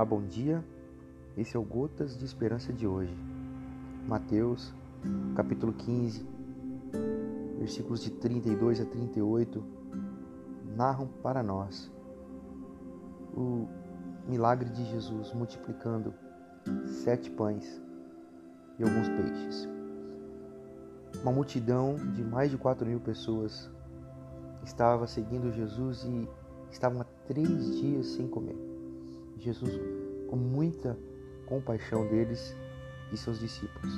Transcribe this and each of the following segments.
Olá, bom dia. Esse é o Gotas de Esperança de hoje. Mateus, capítulo 15, versículos de 32 a 38, narram para nós o milagre de Jesus multiplicando sete pães e alguns peixes. Uma multidão de mais de quatro mil pessoas estava seguindo Jesus e estavam há três dias sem comer. Jesus, com muita compaixão deles e seus discípulos,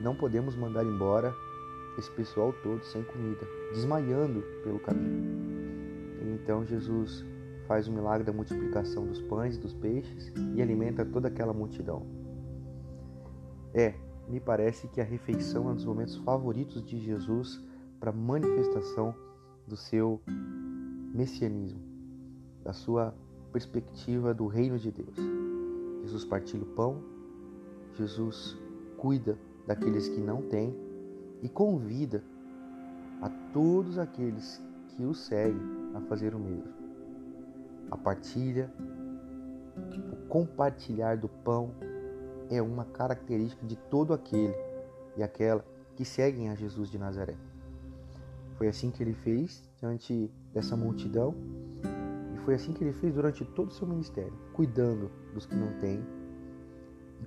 não podemos mandar embora esse pessoal todo sem comida, desmaiando pelo caminho. Então Jesus faz o milagre da multiplicação dos pães e dos peixes e alimenta toda aquela multidão. É, me parece que a refeição é um dos momentos favoritos de Jesus para manifestação do seu messianismo, da sua perspectiva do reino de Deus. Jesus partilha o pão, Jesus cuida daqueles que não têm e convida a todos aqueles que o seguem a fazer o mesmo. A partilha, o compartilhar do pão é uma característica de todo aquele e aquela que seguem a Jesus de Nazaré. Foi assim que ele fez diante dessa multidão foi assim que ele fez durante todo o seu ministério, cuidando dos que não têm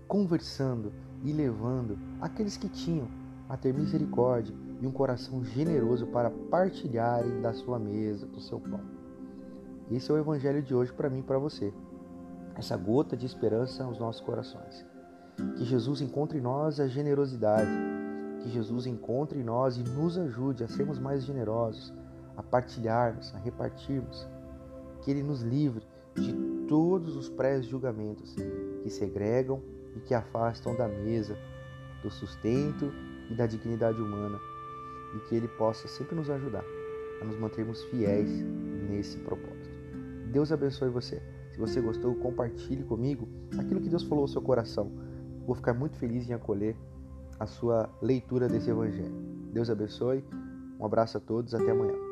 conversando e levando aqueles que tinham a ter misericórdia e um coração generoso para partilharem da sua mesa, do seu pão. Esse é o evangelho de hoje para mim e para você. Essa gota de esperança aos nossos corações. Que Jesus encontre em nós a generosidade, que Jesus encontre em nós e nos ajude a sermos mais generosos, a partilharmos, a repartirmos, que Ele nos livre de todos os pré-julgamentos que segregam e que afastam da mesa, do sustento e da dignidade humana, e que Ele possa sempre nos ajudar a nos mantermos fiéis nesse propósito. Deus abençoe você. Se você gostou, compartilhe comigo aquilo que Deus falou ao seu coração. Vou ficar muito feliz em acolher a sua leitura desse Evangelho. Deus abençoe. Um abraço a todos. Até amanhã.